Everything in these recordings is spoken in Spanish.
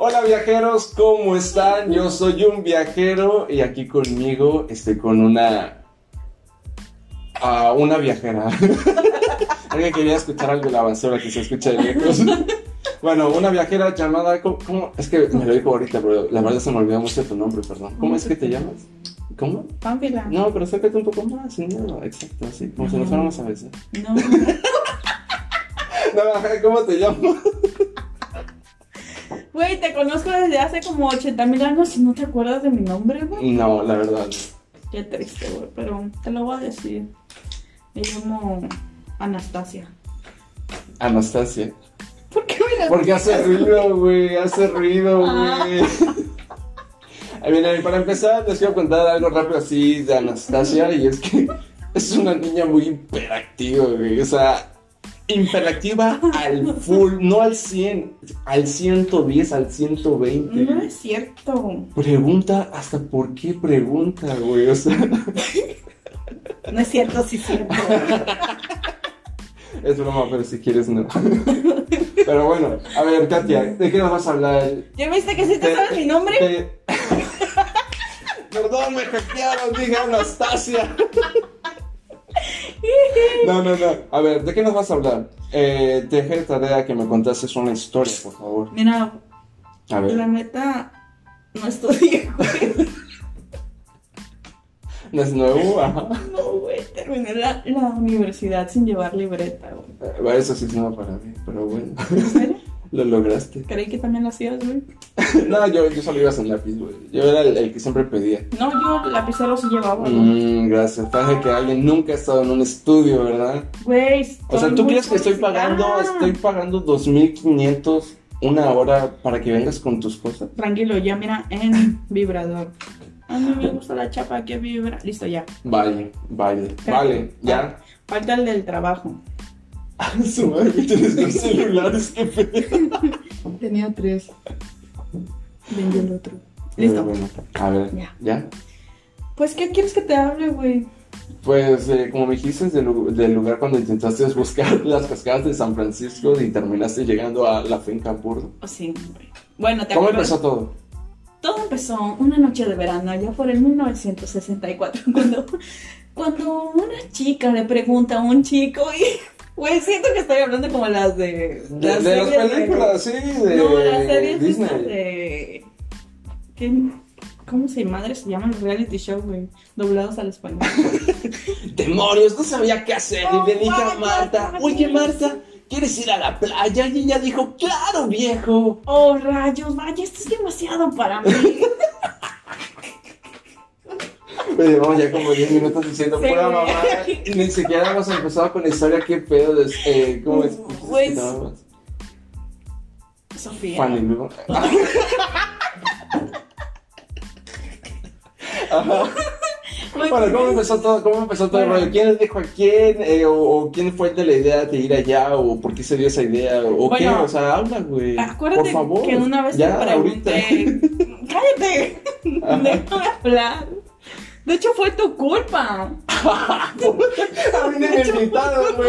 Hola viajeros, ¿cómo están? Yo soy un viajero y aquí conmigo estoy con una... ah, una viajera. Alguien quería escuchar algo de la basura que se escucha de lejos. Bueno, una viajera llamada... ¿cómo, cómo? Es que me lo dijo ahorita, pero la verdad se me olvidó mucho tu nombre, perdón. ¿Cómo es que te llamas? ¿Cómo? Pánfila. No, pero sácate un poco más, sin miedo. Exacto, así, como si nos fuéramos a veces. No. No, ¿cómo te llamas? Güey, te conozco desde hace como 80 mil años y no te acuerdas de mi nombre, güey. No, la verdad. Qué triste, güey, pero te lo voy a decir. Me llamo Anastasia. Anastasia. ¿Por qué me Porque hace ruido, güey, hace ruido, Ah. güey. A ver, para empezar, les quiero contar algo rápido así de Anastasia, y es que es una niña muy hiperactiva, güey. O sea, hiperactiva al full, no al 100, al 110, al 120. No es cierto. Pregunta hasta por qué pregunta, güey. O sea, No es cierto, sí es cierto. es broma, pero si quieres no. Pero bueno, a ver, Katia, ¿de qué nos vas a hablar? ¿Ya viste que sí te sabes mi nombre? Te- Perdón, me hackearon, dije Anastasia. No, no, no. A ver, ¿de qué nos vas a hablar? Eh, te dejé de tarea que me contases una historia, por favor. Mira, A ver, la neta, no estudié, güey. ¿no es nuevo? Ajá. No, güey, terminé la, la universidad sin llevar libreta, güey. Eh, Eso sí es nuevo para mí, pero bueno, ¿En serio? Lo lograste. Creí que también lo hacías, güey. No, yo, yo solo iba sin lápiz, güey. Yo era el, el que siempre pedía. No, yo lapicero sí llevaba. Mmm, gracias. Parece que alguien nunca ha estado en un estudio, ¿verdad? Güey, O sea, ¿tú crees que estoy pagando, estoy pagando 2.500 una hora para que vengas con tus cosas? Tranquilo, ya mira, en vibrador. A mí me gusta la chapa que vibra. Listo, ya. Vale, vale, vale, ya. Falta el del trabajo. Su madre, tienes dos celulares, qué pedo. Tenía tres. Vendí el otro. Listo. bueno, a ver, Ya. ¿ya? Pues, ¿qué quieres que te hable, güey? Pues, eh, como me dijiste del, lu- del lugar cuando intentaste buscar las cascadas de San Francisco y terminaste llegando a la finca Burdo. Oh, sí, güey. Bueno, ¿te ¿Cómo empezó todo? Todo empezó una noche de verano, ya por el 1964, cuando, cuando una chica le pregunta a un chico y... Güey, siento que estoy hablando como las de... De, de las de- películas, sí, de No, las series Disney. de... ¿Qué? ¿Cómo se madre se llaman los reality show, güey? Doblados al español. Demonios, no sabía qué hacer. Oh, y le dije a Marta, oye Marta, ¿quieres ir a la playa? Y ella dijo, claro, viejo. Oh, rayos, vaya, esto es demasiado para mí. Oye, vamos ya como 10 minutos diciendo Sí, pura mamá. Y ni siquiera hemos empezado con la historia, qué pedo. de- eh, ¿Cómo es? Pues, ¿Qué te llamas? Sofía. Lu. Ajá. Bueno, ¿cómo empezó todo? ¿Cómo empezó todo el rollo? ¿Quién les dijo a quién? Eh, o, o quién fue el de la idea de ir allá? ¿O por qué se dio esa idea? ¿O qué? O sea, habla, güey. Acuérdate Por favor. que una vez ya, te pregunté. ¡Cállate! Ajá. Déjame hablar. De hecho, fue tu culpa. A mí ni me invitaron, güey.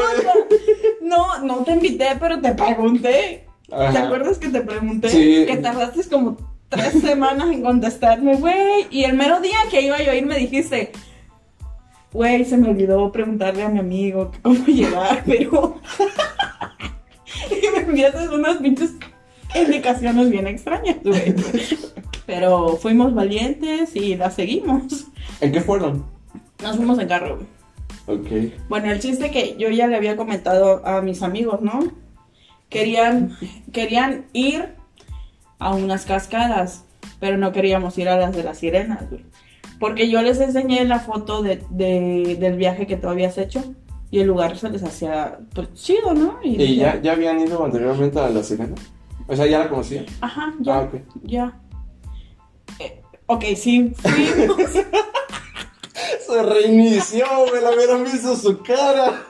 No, no te invité, pero te pregunté. ¿Te acuerdas que te pregunté? Sí. Que tardaste como tres semanas en contestarme, güey. Y el mero día que iba yo a ir me dijiste, güey, se me olvidó preguntarle a mi amigo que cómo llegar, pero... y me enviaste unas pinches indicaciones bien extrañas, güey. Pero fuimos valientes y las seguimos. ¿En qué fueron? Nos fuimos en carro, güey. Ok. Bueno, el chiste que yo ya le había comentado a mis amigos, ¿no? Querían, querían ir a unas cascadas, pero no queríamos ir a las de las sirenas, güey. Porque yo les enseñé la foto de, de- del viaje que tú habías hecho y el lugar se les hacía pues, chido, ¿no? ¿Y ya, ya habían ido anteriormente a la sirena? O sea, ya la conocían. Ajá, ya, Ah, ok. ya. Eh, ok, sí, fuimos. Se reinició, me la hubieran visto su cara.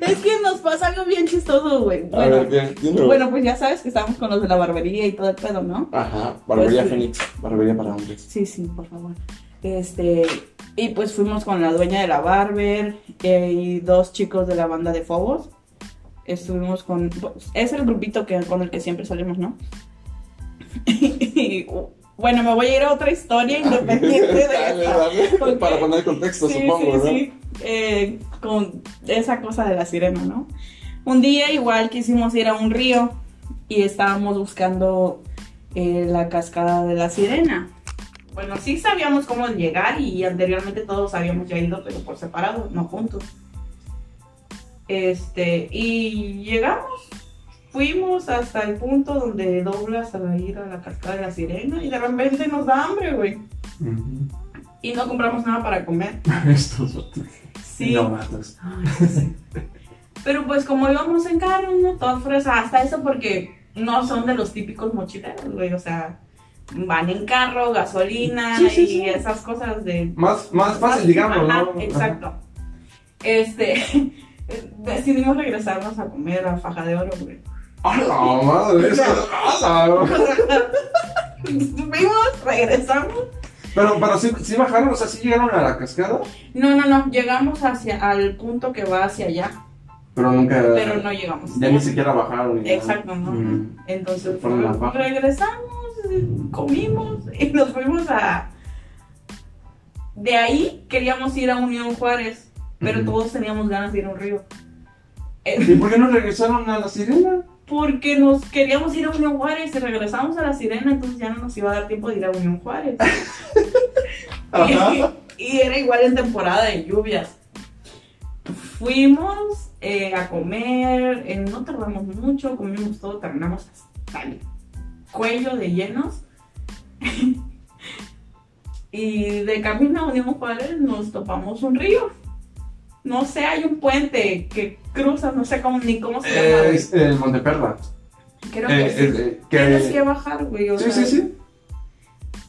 es que nos pasa algo bien chistoso, güey. A Bueno, ver, bien, dilo. bueno, pues ya sabes que estamos con los de la barbería y todo el pedo, ¿no? Ajá, barbería Pues. Fénix, barbería para hombres. Sí, sí, por favor. Este, y pues fuimos con la dueña de la barber eh, y dos chicos de la banda de Fobos. Estuvimos con, pues, es el grupito que, con el que siempre salimos, ¿no? Y, bueno, me voy a ir a otra historia independiente de Dale, esta. dale. Para poner contexto, Sí, supongo, sí, ¿no? sí. Eh, con esa cosa de la sirena, ¿no? Un día igual quisimos ir a un río y estábamos buscando eh, la cascada de la sirena. Bueno, sí sabíamos cómo llegar y anteriormente todos habíamos ya ido, pero por separado, no juntos. Este, y llegamos, fuimos hasta el punto donde doblas a ir a la cascada de la sirena y de repente nos da hambre, güey. Y no compramos nada para comer. Estos otros. Sí. No matas. Ay, sí. Pero pues como íbamos en carro, ¿no? Todas fresas, hasta eso porque no son de los típicos mochileros, güey, o sea, van en carro, gasolina Sí, sí, y esas cosas de... Más, más fácil, digamos, Ajá, ¿no? Exacto. Este, decidimos regresarnos a comer a Faja de Oro, güey. ¡A la madre! ¡a la- Fuimos, regresamos. Pero, pero sí, sí bajaron, o sea, sí llegaron a la cascada, No, no, no, llegamos hacia, al punto que va hacia allá, pero nunca. pero no llegamos. Ya ni siquiera bajaron. Exacto, ¿no? Mm. Entonces regresamos, comimos y nos fuimos a... De ahí queríamos ir a Unión Juárez, pero todos teníamos ganas de ir a un río. ¿Y por qué no regresaron a la sirena? Porque nos queríamos ir a Unión Juárez y regresamos a la Sirena, entonces ya no nos iba a dar tiempo de ir a Unión Juárez. Y era igual en temporada de lluvias. Fuimos eh, a comer, eh, no tardamos mucho, comimos todo, terminamos hasta el cuello de llenos. y de camino a Unión Juárez nos topamos un río. No sé, hay un puente que cruza, no sé cómo, ni cómo se llama. Eh, es el Monteperla. Creo Eh, que sí. eh, eh, Tienes que bajar, güey. o Sí, sea, sí, sí.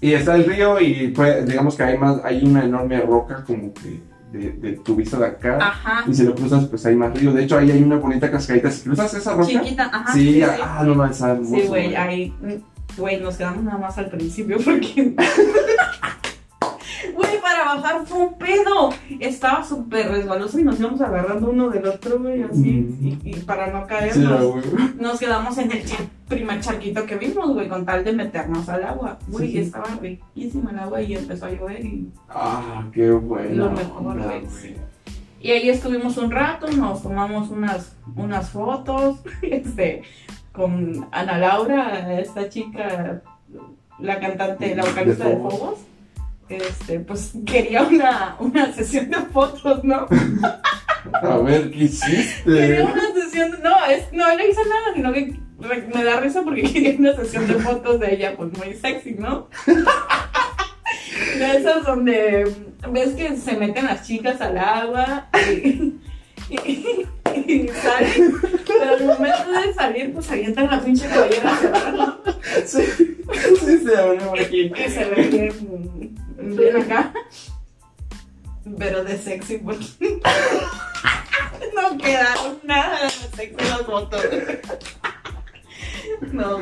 Y está el río y pues, digamos que hay más, hay una enorme roca como que de, de tu vista de acá. Ajá. Y si lo cruzas, pues hay más río. De hecho, ahí hay una bonita cascadita. Si cruzas esa roca, Chiquita, ajá. sí, sí, ah, no, hermoso, Sí, güey, ahí. mm, Güey, nos quedamos nada más al principio porque. Para bajar fue un pedo. Estaba súper resbaloso y nos íbamos agarrando uno del otro, güey, así. Mm. Y, y para no caernos, nos quedamos en el primer charquito que vimos, güey, con tal de meternos al agua. Güey, Sí, estaba riquísima el agua y empezó a llover y Ah, qué bueno. Lo mejor, güey. Y ahí estuvimos un rato, nos tomamos unas, unas fotos, este, con Ana Laura, esta chica, la cantante, la vocalista De. Fobos. Este, pues quería una, una sesión de fotos, ¿no? A ver, ¿qué hiciste? Quería una sesión, no, es, no le hice nada, sino que re- me da risa porque quería una sesión de fotos de ella, pues muy sexy, ¿no? De esas donde ves que se meten las chicas al agua y, y- y salen, pero al momento de salir, pues avientan la pinche cabellera Sí, sí, se abrió por aquí. y se ve bien, bien acá, pero de sexy, porque no quedaron nada de sexy las fotos. No,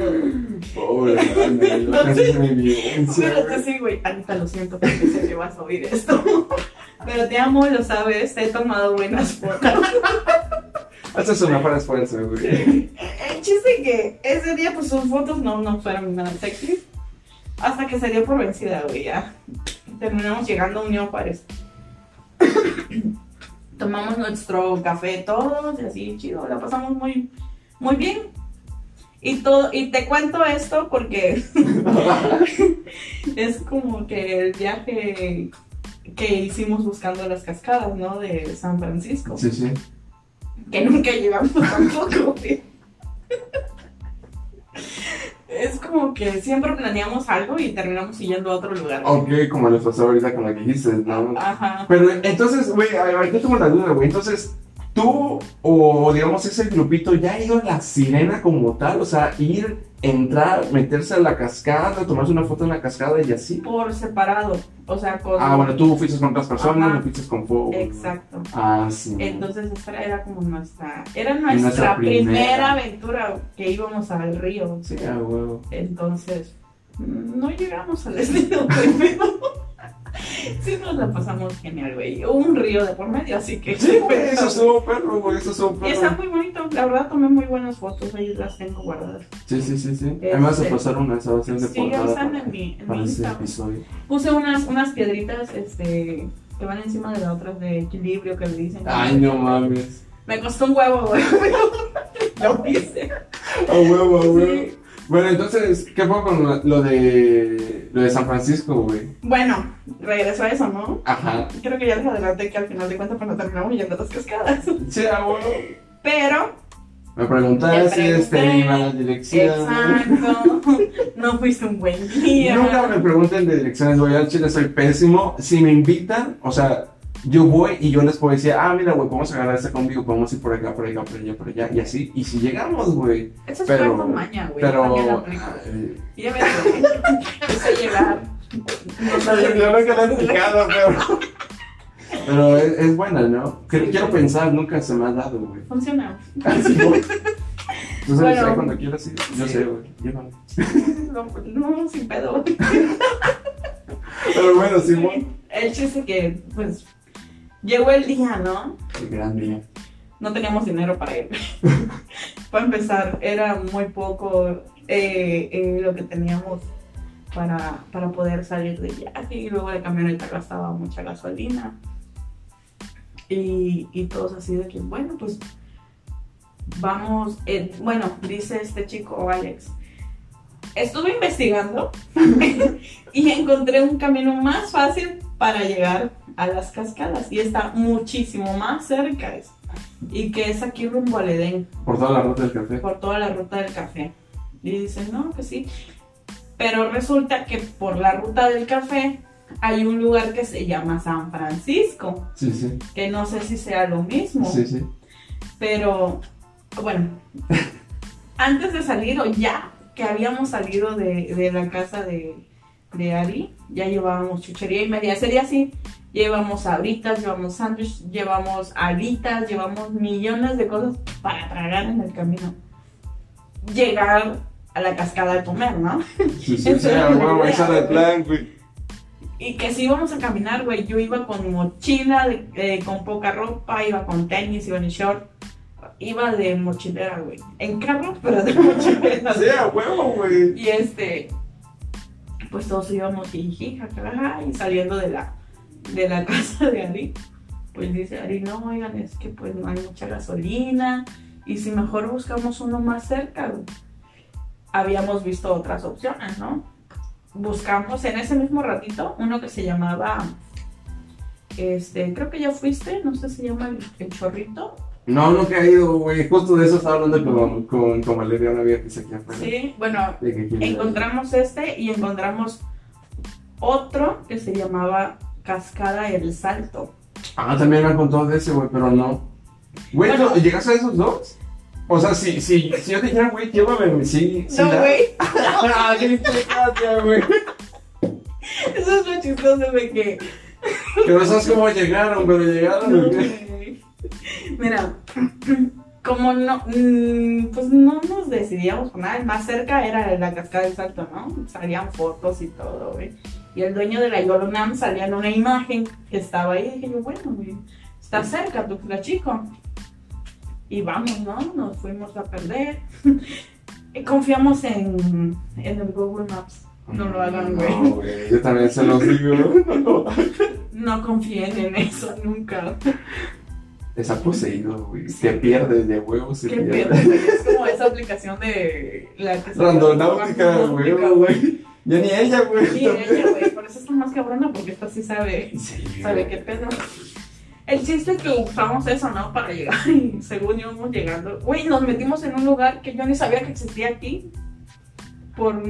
Pobre, Ana, yo casi se me vio. en Pero que sí, güey. Anita, lo siento porque sé que vas a oír esto. Pero te amo, lo sabes. Te he tomado buenas fotos. Haces su mejor esfuerzo, güey. El chiste que ese día, pues sus fotos no, no fueron nada sexy. Hasta que se dio por vencida, güey. Ya terminamos llegando a Unión Juárez. Tomamos nuestro café todos y así, chido. La pasamos muy, muy bien. Y, todo, y te cuento esto porque es como que el viaje que hicimos buscando las cascadas, ¿no? De San Francisco. Sí, sí. Que nunca llegamos tampoco. Es como que siempre planeamos algo y terminamos yendo a otro lugar. Ok, como les pasó ahorita con lo que dijiste, ¿no? Ajá. Pero entonces, güey, a ver, yo tengo una duda, güey. Entonces, tú o digamos ese grupito ya ha ido a la sirena como tal, o sea, ir, entrar, meterse a la cascada, tomarse una foto en la cascada y así. Por separado. O sea, con. Ah, bueno, tú fuiste con otras personas, Ajá. no fuiste con fuego. Exacto. Ah, sí. Entonces esta era como nuestra, era nuestra, Nuestra primera. primera. aventura que íbamos al río. Sí, ah, huevo. Entonces, no llegamos al destino primero. Sí, nos la pasamos genial, güey. Un río de por medio, así que. Sí, güey, eso estuvo perro, güey, eso estuvo Y está perro. muy bonito. La verdad, tomé muy buenas fotos. Ahí las tengo guardadas. Sí, sí, sí, sí. Este, pasar una esa va a ser de Sí, portada están para, en mi, en para mi ese episodio. Puse unas, unas piedritas este, que van encima de las otras de equilibrio que le dicen. Ay, no mames. Me costó un huevo, güey. Lo hice. A huevo, a huevo. Sí. Bueno, entonces, ¿qué fue con lo- de lo de San Francisco, güey? Bueno, regreso a eso, ¿no? Ajá. Creo que ya les adelanté que al final de cuentas pues no terminamos yendo a las cascadas. Sí, a huevo. Pero, Me preguntaste, Te este, iba a la dirección. exacto, no fuiste un buen día. Nunca me pregunten de direcciones, güey, al chile soy pésimo. Si me invitan, o sea, yo voy y yo les puedo decir, ah, mira, güey, podemos agarrar este conmigo, podemos ir por acá, por acá, por allá, por allá, y así. Y si llegamos, güey. Eso es Pero, cuerpo maña, güey. pero, Y ya yo sé llegar. Yo nunca la he aplicado, pero, pero es, es buena, ¿no? Quiero, Sí. quiero pensar, nunca se me ha dado, güey. Funciona. Así, güey. Tú sabes, Bueno. cuando quieras ir, yo Sí. sé, güey, llévame. No, no, sin pedo. Pero bueno, Simón. El chiste que, pues, llegó el día, ¿no? El gran día. No teníamos dinero para ir. para empezar, era muy poco eh, eh, lo que teníamos para, para poder salir de viaje. Y luego de camioneta gastaba mucha gasolina. Y, y todos así de que, bueno, pues vamos. eh, bueno, dice este chico, Alex. Estuve investigando y encontré un camino más fácil para llegar a las cascadas y está muchísimo más cerca y que es aquí rumbo al Edén Por toda la ruta del café. por toda la ruta del café y dicen no que sí pero resulta que por la ruta del café hay un lugar que se llama San Francisco Sí, sí. que no sé si sea lo mismo Sí, sí. pero bueno, antes de salir o ya que habíamos salido de, de la casa de, de Ari, ya llevábamos chuchería y media. Sería así, llevamos sabritas, llevamos sándwich, llevamos alitas, llevamos millones de cosas para tragar en el camino. Llegar a la cascada a comer, ¿no? Sí, sí, sí, esa era el plan, güey. Y que si íbamos a caminar, güey, yo iba con mochila, eh, con poca ropa, iba con tenis, iba en short, iba de mochilera, güey. En carro, pero de mochilera. Sí, a huevo, güey. Y este, pues todos íbamos jiji, y saliendo de la, de la casa de Ari, pues dice Ari, no, oigan, es que pues no hay mucha gasolina, y si mejor buscamos uno más cerca, habíamos visto otras opciones, ¿no? Buscamos en ese mismo ratito uno que se llamaba, este, creo que ya fuiste, no sé, se llama el chorrito. No, no he caído, güey. Justo de eso estaba hablando con, con, con Valeria, una vieja que se aquí afuera. Sí, bueno, encontramos este y encontramos otro que se llamaba Cascada El Salto. Ah, también me han contado de ese, güey, pero no. Güey, Bueno. ¿tú ¿llegaste a esos dos? O sea, si, si, si yo te dijera, güey, llévame, sí, no, güey, Ah, qué güey. eso es lo chistoso de que... No sabes cómo llegaron, pero llegaron. No, güey. Mira, como no, mm, pues no nos decidíamos con nada, el más cerca era la Cascada del Salto, ¿no? Salían fotos y todo, güey. Y el dueño de la Yolonam salía en una imagen que estaba ahí, y dije yo, bueno, güey, está cerca, tu chico. Y vamos, ¿no? Nos fuimos a perder. y confiamos en, en el Google Maps. No lo hagan, güey. No, güey. Yo también se los digo. No confíen en eso nunca. Está poseído, güey. Te pierdes de huevos. se Qué pierde. pedo, güey. Es como esa aplicación de la que se Randonáutica, güey. Ya ni ella, güey. Sí, ella, güey. Por eso está más cabrona, porque esta sí sabe, Sí, sabe qué pedo. El chiste es que usamos eso, ¿no? Para llegar y según íbamos llegando. Güey, nos metimos en un lugar que yo ni sabía que existía aquí. Por.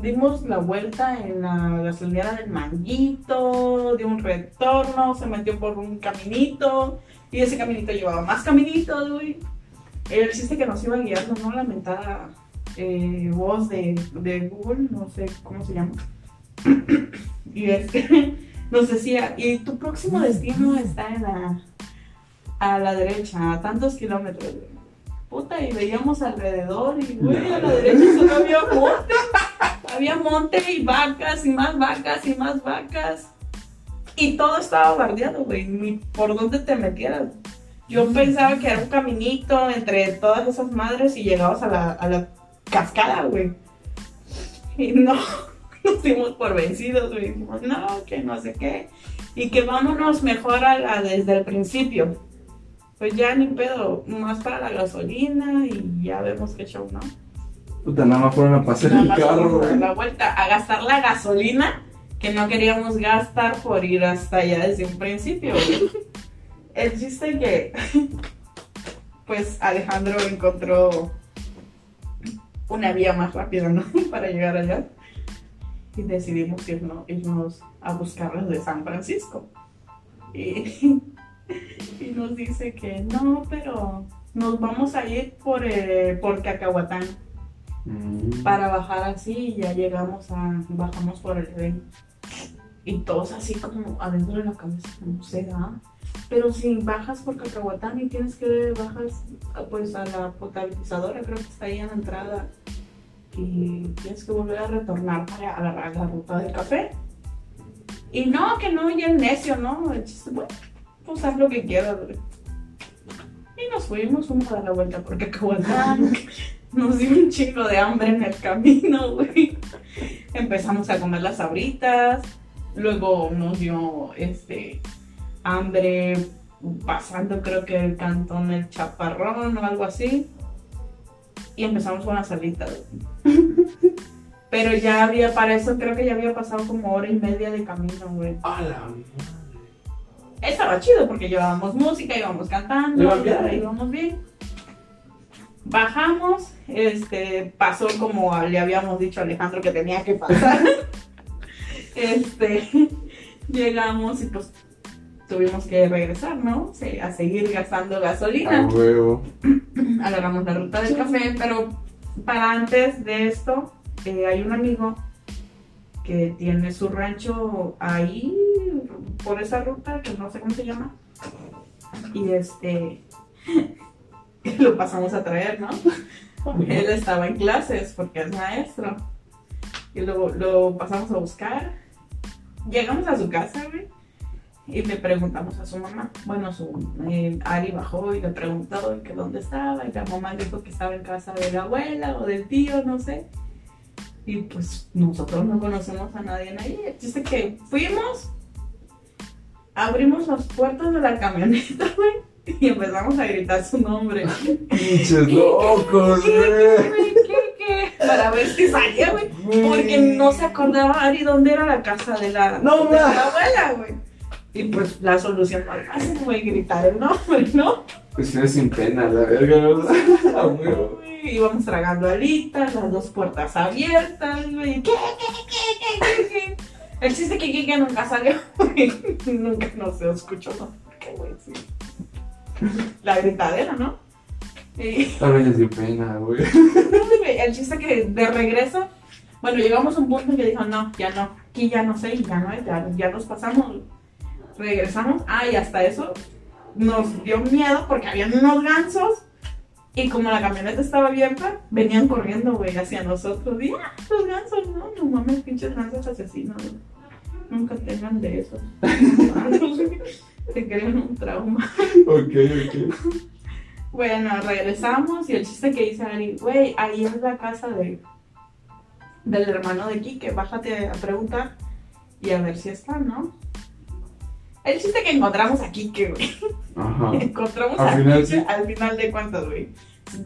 Dimos la vuelta en la gasolinera del Manguito, de un retorno, se metió por un caminito y ese caminito llevaba más caminitos, güey. El chiste que nos iba guiando, ¿no? La mentada eh, voz de, de Google, no sé cómo se llama. y es que nos decía, y tu próximo destino está en la, a la derecha, a tantos kilómetros. Puta, y veíamos alrededor y, güey, a la derecha solo había monte. Había monte y vacas y más vacas y más vacas. Y todo estaba bardeado, güey, ni por dónde te metieras. Yo pensaba que era un caminito entre todas esas madres y llegabas a la, a la cascada, güey. Y no, nos dimos por vencidos, güey. Dijimos, no, que no sé qué. Y que vámonos mejor a la desde el principio. Pues ya ni pedo, más para la gasolina y ya vemos qué show, ¿no? Puta, nada más fueron a pasar Nada el más carro, güey. la vuelta, a gastar la gasolina que no queríamos gastar por ir hasta allá desde un principio. El chiste que, pues Alejandro encontró una vía más rápida, ¿no? Para llegar allá. Y decidimos irnos, irnos a buscarlas de San Francisco. Y, y nos dice que no, pero nos vamos a ir por, eh, por Cacahuatán Mm. para bajar así y ya llegamos a, bajamos por el tren. Y todos así como adentro de la cabeza, no se da. Pero si bajas por Cacahuatán y tienes que bajas pues a la potabilizadora, creo que está ahí en la entrada. Y tienes que volver a retornar para agarrar la ruta del café. Y no, que no, y el necio, ¿no? El chiste, bueno, pues haz lo que quieras, güey. Y nos fuimos, fuimos a dar la vuelta por Cacahuatán. Nos dio un chingo de hambre en el camino, güey. Empezamos a comer las sabritas. Luego nos dio este hambre pasando creo que el cantón El Chaparrón o algo así. Y empezamos con las salitas. Pero ya había, para eso creo que ya había pasado como hora y media de camino, güey. A la madre. Estaba chido porque llevábamos música, íbamos cantando, ya íbamos bien. Bajamos, este, pasó como le habíamos dicho a Alejandro que tenía que pasar. este, llegamos y pues tuvimos que regresar, ¿no? Sí, A seguir gastando A gasolina. huevo. Agarramos la ruta del café, pero para antes de esto, eh, hay un amigo que tiene su rancho ahí, por esa ruta, que no sé cómo se llama. Y este, lo pasamos a traer, ¿no? Él estaba en clases porque es maestro. Y lo, lo pasamos a buscar. Llegamos a su casa, güey. Y le preguntamos a su mamá. Bueno, su eh, Ari bajó y le preguntó que dónde estaba. Y la mamá dijo que estaba en casa de la abuela o del tío, no sé. Y pues nosotros no conocemos a nadie ahí. El chiste que fuimos, abrimos las puertas de la camioneta, güey. Y empezamos a gritar su nombre. Pinches locos, ¿Qué, güey. Para ver si salía, güey. Porque no se acordaba Ari dónde era la casa de la, No, de la ma. abuela, güey. Y pues la solución más fácil, güey, gritar el nombre, ¿no? Pues eres sin pena, la verga, ¿no? Íbamos tragando alitas, las dos puertas abiertas, güey. ¿Qué, qué, qué, qué, qué? El chiste que Kike nunca salió, güey. Nunca no se escuchó, ¿no? ¿Qué, güey? Sí. La gritadera, ¿no? Y Tal vez les dio pena, güey. el chiste que de regreso, bueno, llegamos a un punto en que dijo, no, ya no, aquí ya no sé, y ya no, ya, ya nos pasamos. Regresamos, ah, y hasta eso nos dio miedo porque habían unos gansos y como la camioneta estaba abierta, venían corriendo, güey, hacia nosotros. Y, ah, los gansos, no, no mames, pinches gansos asesinos, güey. Nunca tengan de eso. Te crean un trauma. Ok, ok. Bueno, regresamos y el chiste que dice Ari, güey, ahí es la casa de del hermano de Kike, bájate a preguntar y a ver si está, ¿no? El chiste que encontramos a Kike, güey. Ajá. Encontramos Al a final, sí. al final de cuentas, güey.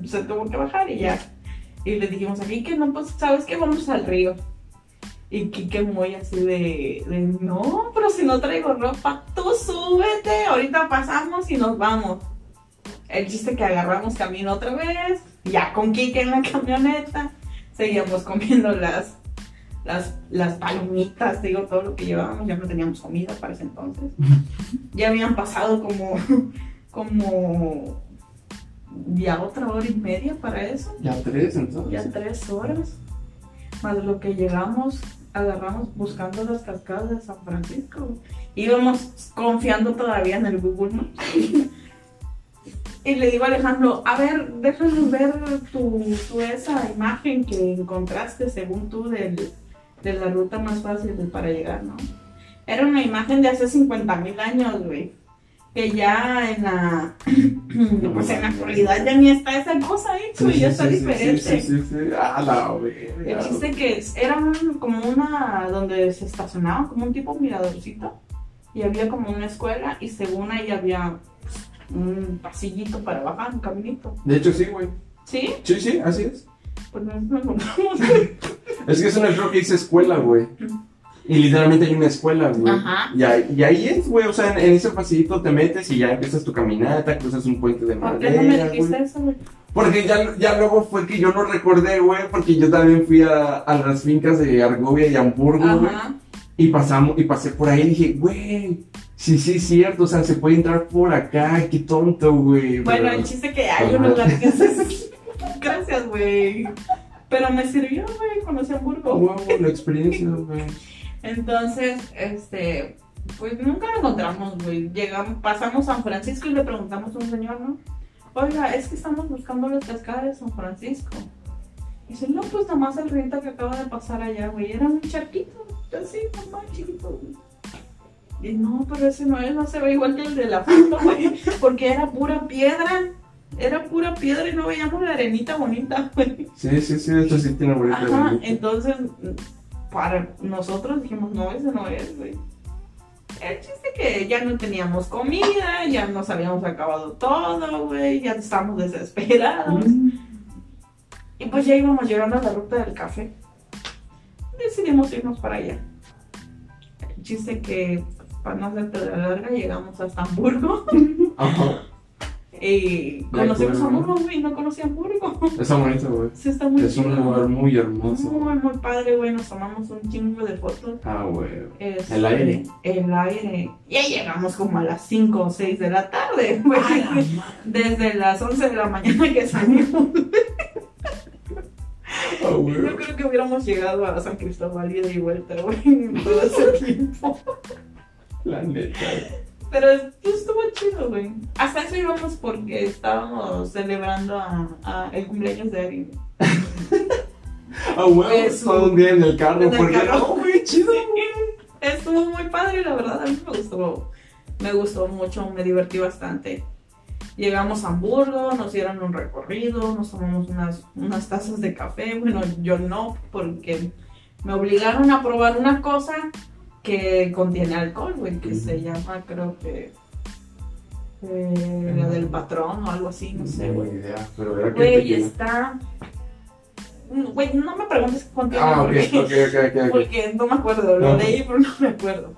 Se tuvo que bajar y ya. Y le dijimos a Kike, no, pues, ¿sabes qué? Vamos al río. Y Kike muy así de, de, no, pero si no traigo ropa, tú súbete, ahorita pasamos y nos vamos. El chiste que agarramos camino otra vez, ya con Kike en la camioneta, seguíamos comiendo las, las, las palomitas, digo, todo lo que llevábamos, ya no teníamos comida para ese entonces. Ya habían pasado como, como ya otra hora y media para eso, Ya tres, entonces. ya tres horas, más lo que llegamos, agarramos buscando las cascadas de San Francisco. Íbamos confiando todavía en el Google Maps. Y le digo a Alejandro, a ver, déjanos ver tu, tu esa imagen que encontraste según tú del- de la ruta más fácil para llegar, ¿no? Era una imagen de hace 50 mil años, güey. Que ya en la. pues en la actualidad ya ni está esa cosa ahí, güey. ya está diferente. Sí, sí, sí. Ah, la El chiste que era un- como una donde se estacionaba, como un tipo miradorcito. Y había como una escuela y según ahí había pues, un pasillito para bajar, un caminito. De hecho, sí, güey. ¿Sí? Sí, sí, así es. Pues no nos encontramos. Es que es un error que dice escuela, güey. Y literalmente hay una escuela, güey. Ajá. Y, ahí- y ahí es, güey. O sea, en, en ese pasillito te metes y ya empiezas tu caminata, cruzas un puente de ¿Por qué madera. no me güey. dijiste eso, güey? Porque ya, ya luego fue que yo lo recordé, güey. Porque yo también fui a, a las fincas de Argovia y Hamburgo, güey. Ajá. Y pasamos, y pasé por ahí y dije, güey. Sí, sí, es cierto. O sea, se puede entrar por acá. Qué tonto, güey. Bueno, pero- el chiste que hay un Ajá. lugar que haces. Gracias, güey. Pero me sirvió, güey, conocí Hamburgo. Wow, la experiencia, güey. Entonces, este, pues nunca lo encontramos, güey. Llegamos, pasamos a San Francisco y le preguntamos a un señor, ¿no? Oiga, es que estamos buscando las cascadas de San Francisco. Y dice, no, pues nada más el renta que acaba de pasar allá, güey. Era un charquito, así, normal, chiquito, güey. Y no, pero ese no es, no se ve igual que el de la foto, güey. Porque era pura piedra. Era pura piedra y no veíamos la arenita bonita, güey. Sí, sí, sí. Esto sí tiene bonita Ajá, bonita. entonces para nosotros dijimos, no, ese no es, güey. El chiste que ya no teníamos comida, ya nos habíamos acabado todo, güey, ya estábamos desesperados. Mm. Y pues ya íbamos llegando a la ruta del café. Decidimos irnos para allá. El chiste que, para no hacerte de la larga, llegamos hasta Hamburgo. Ajá. Y De conocimos acuerdo. Hamburgo, güey, no conocí Hamburgo. Está bonito, güey. Sí, está muy Es un lugar muy hermoso. Muy, muy padre, güey. Nos tomamos un chingo de fotos. Ah, güey. El aire. El aire. Ya llegamos como a las 5 o 6 de la tarde, güey. Desde las 11 de la mañana que salimos. Ah, güey. Yo creo que hubiéramos llegado a San Cristóbal ida y vuelta, güey, en todo ese tiempo. La neta. Pero estuvo chido, güey. Hasta eso íbamos porque estábamos celebrando a, a el cumpleaños de Ari. Ah, güey. Pues, Todo un día en el carro. en el porque carro. güey, chido. Estuvo muy padre, la verdad. A mí me gustó. Me gustó mucho, me divertí bastante. Llegamos a Hamburgo, nos dieron un recorrido, nos tomamos unas, unas tazas de café. Bueno, yo no, porque me obligaron a probar una cosa que contiene alcohol, güey, que se llama, creo que. eh, la del patrón o algo así, no sé, güey. Ni idea, pero era que Güey, está. Güey, no me preguntes contiene. Ah, ok, porque- ok, ok, ok. ok. porque no me acuerdo, lo No. leí pero no me acuerdo.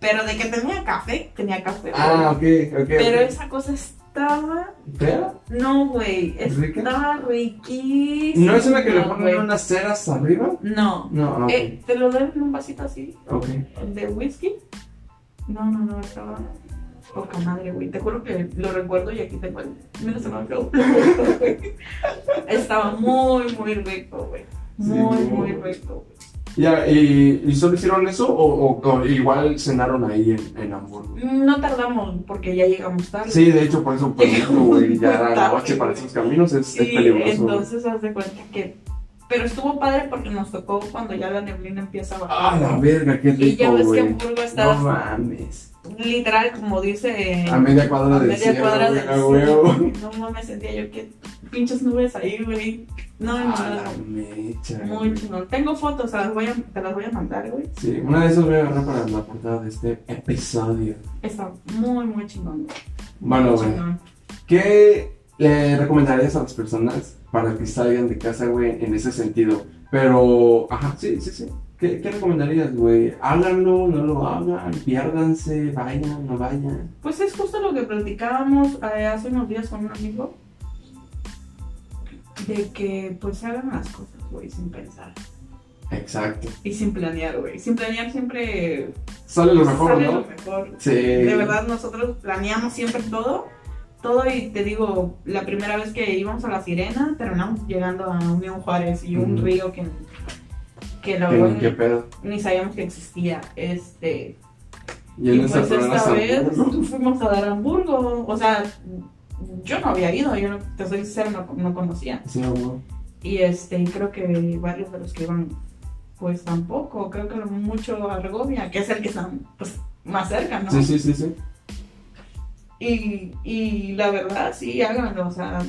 Pero de que tenía café, tenía café. Ah, ok, ok. Pero esa cosa estaba. ¿Fea? No, güey. Estaba riquísima. ¿No es una que le ponen unas ceras arriba? No. No, ah, ok. Eh, ¿Te lo dan en un vasito así? Ok. ¿De whisky? No, no, no, estaba. Poca madre, güey. Te juro que lo recuerdo y aquí tengo el. Mira, se me quedó. Estaba muy, muy rico, güey. Muy, Sí, muy rico, güey. Ya, ¿y, y solo hicieron eso o, o- o igual cenaron ahí en, en Hamburgo? No tardamos porque ya llegamos tarde. Sí, de hecho, por eso, güey, ya la Tarde, noche para esos caminos es, es Sí, peligroso. entonces haz de cuenta que. Pero estuvo padre porque nos tocó cuando ya la neblina empieza a bajar. Ah, la verga, qué y ya rico, ves que. Hamburgo está No mames. Literal, como dice. A media cuadra a del media cielo, cuadra güey, del cielo, güey. No mames, sentía yo que pinches nubes ahí, güey. No, no, no, Muy güey. chingón. Tengo fotos, te las voy a, te las voy a mandar, güey. Sí, una de esas voy a agarrar para la portada de este episodio. Está muy, muy chingón. güey. Bueno, chingón. ¿Qué le recomendarías a las personas para que salgan de casa, güey, en ese sentido? Pero, ajá, sí, sí, sí. ¿Qué, qué recomendarías, güey? Háganlo, no lo hagan, piérdanse, vayan, no vayan. Pues es justo lo que platicábamos eh, hace unos días con un amigo. De que pues hagan las cosas, güey, sin pensar. Exacto. Y sin planear, güey. Sin planear siempre Sale lo mejor, sale ¿no? lo mejor. Sí. De verdad, nosotros planeamos siempre todo. Todo y te digo, la primera vez que íbamos a La Sirena, terminamos llegando a Unión Juárez y un río que, que la ¿Qué, verdad qué pedo? ni sabíamos que existía. Este, Y Y pues esta vez Hamburgo. fuimos a dar a Hamburgo. O sea, yo no había ido, yo no, te soy sincera, no, no conocía. Sí. Y este, creo que varios de los que iban pues tampoco, creo que mucho Argovia, que es el que está pues, más cerca, ¿no? Sí, sí, sí, sí. Y, y la verdad, sí, háganlo, o sea,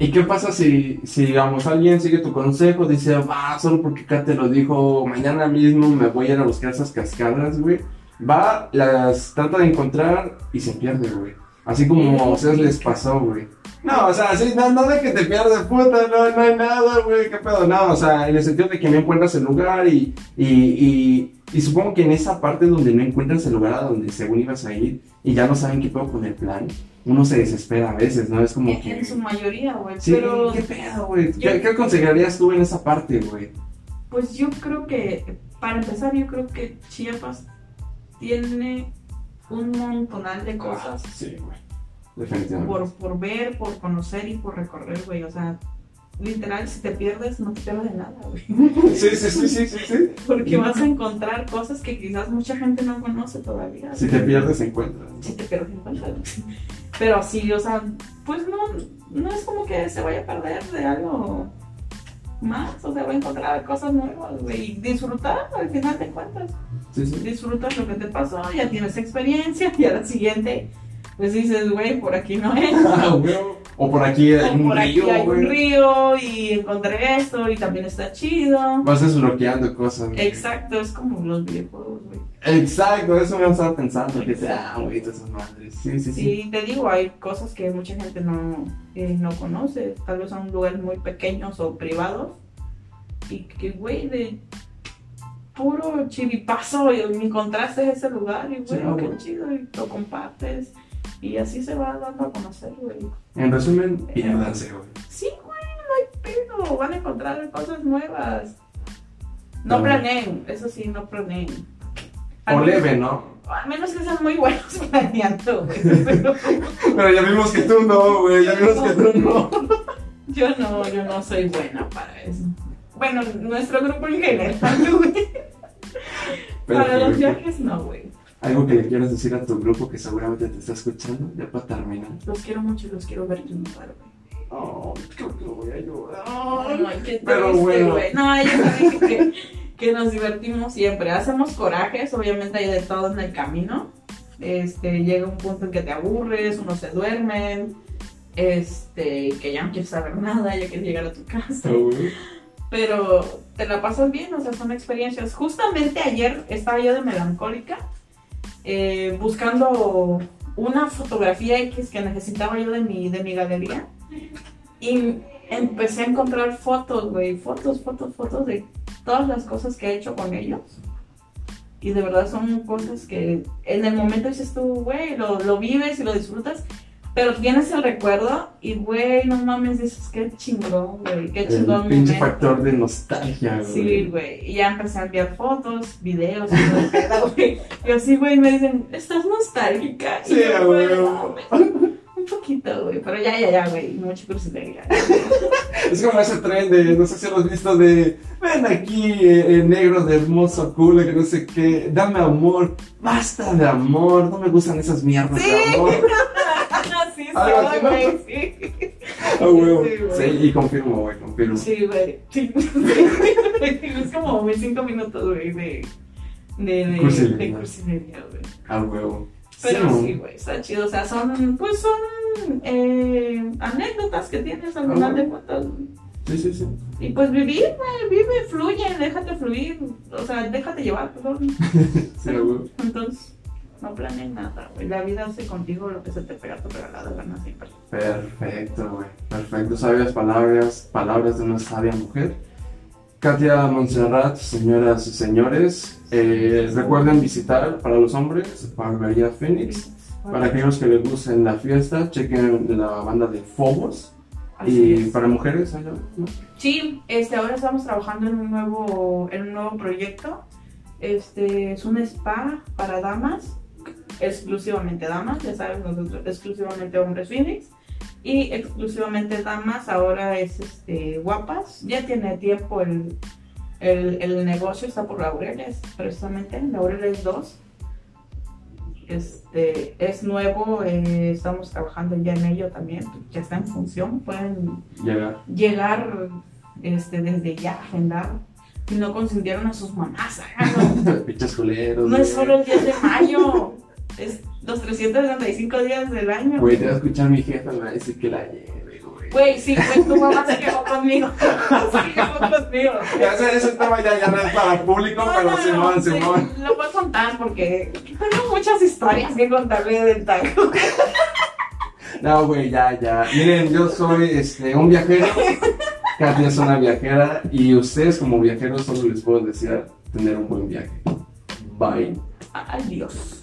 ¿Y qué pasa si, digamos, alguien sigue tu consejo, dice, va, solo porque acá te lo dijo, mañana mismo me voy a ir a buscar esas cascadas, güey? Va, las trata de encontrar y se pierde, güey. Así como a ustedes les pasó, güey. No, o sea, sí, no, no de que te pierdas, puta, no, no hay nada, güey, qué pedo, no, o sea, en el sentido de que no encuentras el lugar y, y, y, y supongo que en esa parte donde no encuentras el lugar a donde según ibas a ir y ya no saben qué pedo con el plan, uno se desespera a veces, ¿no? Es como en, que... en su mayoría, güey, Sí, pero qué pedo, güey. Yo- ¿Qué, ¿Qué aconsejarías tú en esa parte, güey? pues yo creo que, para empezar, yo creo que Chiapas tiene un montonal de cosas Ah, sí, güey. Definitivamente. por, por ver, por conocer y por recorrer, güey, o sea, literal, si te pierdes, no te pierdes de nada, güey. Sí, sí, sí, sí, sí, sí. Porque vas a encontrar cosas que quizás mucha gente no conoce todavía. Si te pierdes, encuentras. Si te pierdes, encuentras. Pero sí, o sea, pues no, no es como que se vaya a perder de algo más, o sea, va a encontrar cosas nuevas, y disfrutar al final de cuentas. Sí, sí. Disfrutas lo que te pasó, ya tienes experiencia, y a la siguiente, pues dices, güey, por aquí no es. Ah. O por aquí hay O un por aquí río, hay un río y encontré esto y también está chido. Vas desbloqueando cosas. güey. Exacto, es como los videojuegos, güey. Exacto, eso me estaba pensando. Que sea, ah, güey, esas madres. Sí, sí, sí. Sí, te digo, hay cosas que mucha gente no, eh, no conoce, tal vez son lugares muy pequeños o privados, y que, güey, de puro chivipazo y encontraste ese lugar y, güey, qué chido, y lo compartes, y así se va dando a conocer, güey. En resumen, piérdanse, güey. Sí, güey, no hay pedo, van a encontrar cosas nuevas. No planeen, eso sí, no planeen. O leve, ¿no? A menos que sean muy buenos planeando, güey, pero... Pero ya vimos que tú no, güey. Ya vimos que tú no. Yo no, yo no soy buena para eso. Bueno, nuestro grupo en general, güey. Para los viajes no, güey. Algo que le quieras decir a tu grupo que seguramente te está escuchando, ya para terminar. Los quiero mucho y los quiero ver triunfar, güey. Oh, creo que voy a llorar. Ay, qué Pero triste, bueno. güey. No, ellos saben que, que nos divertimos siempre. Hacemos corajes, obviamente hay de todo en el camino. Este, llega un punto en que te aburres, unos se duermen, este, que ya no quieres saber nada, ya quieres llegar a tu casa. Oh, güey. pero te la pasas bien, o sea, son experiencias. Justamente ayer estaba yo de melancólica eh, buscando una fotografía X que necesitaba yo de mi, de mi galería y empecé a encontrar fotos, güey, fotos, fotos, fotos de todas las cosas que he hecho con ellos. Y de verdad son cosas que en el momento dices tú, güey, lo, lo vives y lo disfrutas, pero tienes el recuerdo y, güey, no mames, dices, qué chingón, güey, qué chingón El pinche momento". factor de nostalgia, güey. Sí, güey. Y ya empecé a enviar fotos, videos, y todo güey. Y así, güey, me dicen, ¿estás nostálgica? Sí, güey, güey. güey, poquito, güey. Pero ya, ya, ya, güey. Mucha crucería. Es como ese tren de, no sé si lo has visto, de ven aquí, eh, eh, negro de hermoso culo, que no sé qué, dame amor, basta de amor, no me gustan esas mierdas Sí. de amor. sí, así, soy, ¿no? güey, sí. Ah, huevo. Sí, güey. Sí, y confirmo, güey, confirmo. Sí, güey. Sí. Es como mis cinco minutos, güey, de, de, de, Cursilería. de cursilería, güey. Ah, huevo. Pero sí, güey, está chido. O sea, son, pues son eh, anécdotas que tienes al Ah, final de bueno. cuentas. Sí, sí, sí. Y pues vivir, güey, vive, fluye, déjate fluir. O sea, déjate llevar, perdón. Sí. Entonces, no planees nada, güey. La vida hace contigo lo que se te pega a tu regalada gana siempre. Perfecto, güey. Perfecto. Sabias palabras, palabras de una sabia mujer. Katia Montserrat, señoras y señores, eh, recuerden visitar para los hombres Barbería Phoenix. Para aquellos que les gusten la fiesta, chequen la banda de Fobos. Así Y es. para mujeres, allá, ¿no? Sí, este, ahora estamos trabajando en un nuevo, en un nuevo proyecto. Este es un spa para damas, exclusivamente damas, ya sabes, nosotros exclusivamente hombres Phoenix. Y exclusivamente damas, ahora es este, guapas. Ya tiene tiempo el, el, el negocio, está por Laureles, precisamente, Laureles 2. Este, es nuevo, eh, estamos trabajando ya en ello también, ya está en función, pueden Llegar. llegar este, desde ya, agendar y no consintieron a sus mamás. Háganlo. Culeros. No es solo el 10 de mayo, es los 365 días del año. Va a escuchar mi jefa, me va a decir que la lleve, güey. Sí, güey, tu mamá se quejó conmigo. Se quejó conmigo. Ya sé, ese tema ya, ya no es para el público, No, pero no, no, Simón, sí, Simón. Lo voy a contar porque tengo muchas historias que contarle del taco. No, güey, ya, ya. Miren, yo soy este, un viajero. Katia es una viajera. Y ustedes, como viajeros, solo les puedo desear tener un buen viaje. Bye. Adiós.